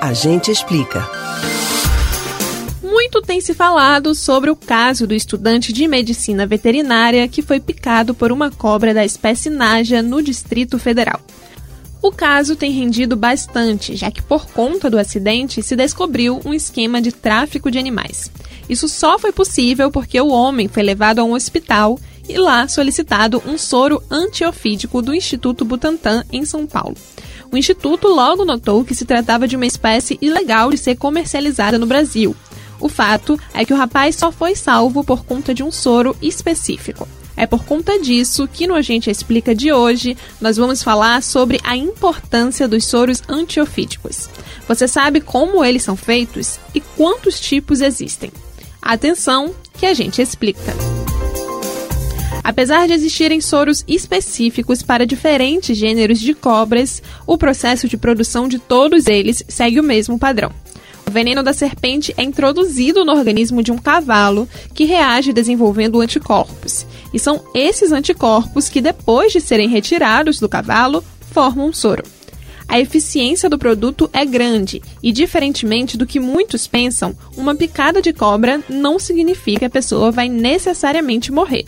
A gente explica. Muito tem se falado sobre o caso do estudante de medicina veterinária que foi picado por uma cobra da espécie Naja no Distrito Federal. O caso tem rendido bastante, já que por conta do acidente se descobriu um esquema de tráfico de animais. Isso só foi possível porque o homem foi levado a um hospital e lá solicitado um soro antiofídico do Instituto Butantan em São Paulo. O instituto logo notou que se tratava de uma espécie ilegal de ser comercializada no Brasil. O fato é que o rapaz só foi salvo por conta de um soro específico. É por conta disso que no Agente Explica de hoje nós vamos falar sobre a importância dos soros antiofídicos. Você sabe como eles são feitos e quantos tipos existem? Atenção, que a gente explica. Apesar de existirem soros específicos para diferentes gêneros de cobras, o processo de produção de todos eles segue o mesmo padrão. O veneno da serpente é introduzido no organismo de um cavalo que reage desenvolvendo anticorpos. E são esses anticorpos que, depois de serem retirados do cavalo, formam um soro. A eficiência do produto é grande e, diferentemente do que muitos pensam, uma picada de cobra não significa que a pessoa vai necessariamente morrer.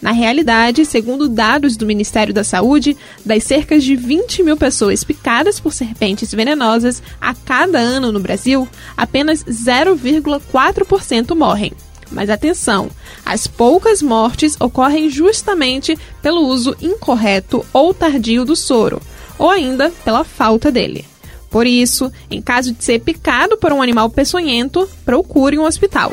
Na realidade, segundo dados do Ministério da Saúde, das cerca de 20 mil pessoas picadas por serpentes venenosas a cada ano no Brasil, apenas 0,4% morrem. Mas atenção, as poucas mortes ocorrem justamente pelo uso incorreto ou tardio do soro, ou ainda pela falta dele. Por isso, em caso de ser picado por um animal peçonhento, procure um hospital.